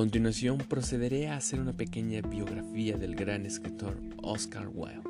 continuación procederé a hacer una pequeña biografía del gran escritor Oscar Wilde.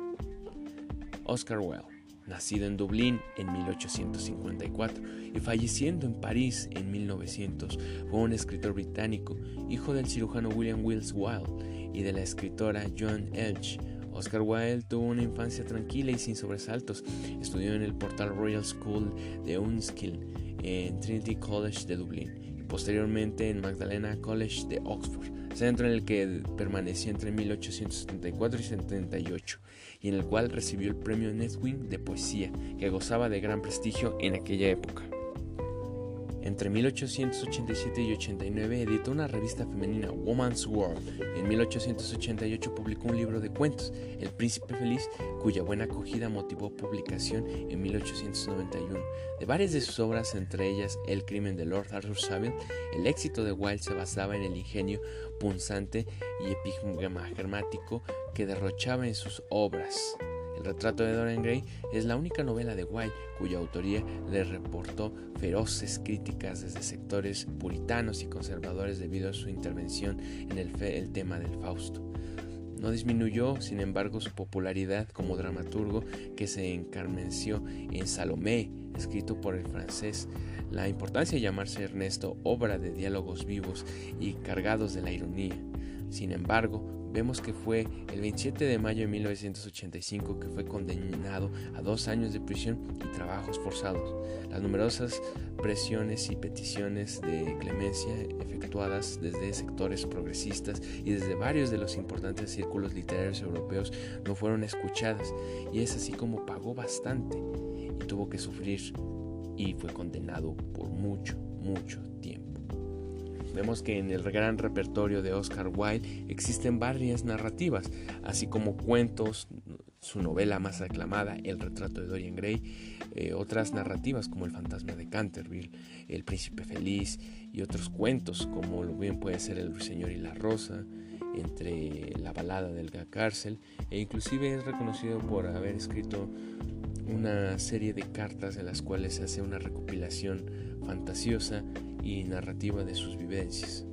Oscar Wilde, nacido en Dublín en 1854 y falleciendo en París en 1900, fue un escritor británico, hijo del cirujano William Wills Wilde y de la escritora Joan Elch. Oscar Wilde tuvo una infancia tranquila y sin sobresaltos. Estudió en el Portal Royal School de Unskill en Trinity College de Dublín posteriormente en Magdalena College de Oxford, centro en el que permaneció entre 1874 y 78 y en el cual recibió el premio Netwing de poesía, que gozaba de gran prestigio en aquella época. Entre 1887 y 89 editó una revista femenina, Woman's World. En 1888 publicó un libro de cuentos, El Príncipe Feliz, cuya buena acogida motivó publicación en 1891. De varias de sus obras, entre ellas El crimen de Lord Arthur Savile, el éxito de Wilde se basaba en el ingenio punzante y epigrático que derrochaba en sus obras. El retrato de Dorian Gray es la única novela de Wilde cuya autoría le reportó feroces críticas desde sectores puritanos y conservadores debido a su intervención en el, el tema del Fausto. No disminuyó, sin embargo, su popularidad como dramaturgo que se encarmenció en Salomé, escrito por el francés. La importancia de llamarse Ernesto, obra de diálogos vivos y cargados de la ironía. Sin embargo, vemos que fue el 27 de mayo de 1985 que fue condenado a dos años de prisión y trabajos forzados. Las numerosas presiones y peticiones de clemencia efectuadas desde sectores progresistas y desde varios de los importantes círculos literarios europeos no fueron escuchadas y es así como pagó bastante y tuvo que sufrir y fue condenado por mucho, mucho tiempo. Vemos que en el gran repertorio de Oscar Wilde existen varias narrativas, así como cuentos, su novela más aclamada, El retrato de Dorian Gray, eh, otras narrativas como El fantasma de Canterville, El príncipe feliz y otros cuentos como lo bien puede ser El ruiseñor y la rosa, entre la balada del cárcel e inclusive es reconocido por haber escrito una serie de cartas en las cuales se hace una recopilación fantasiosa y narrativa de sus vivencias.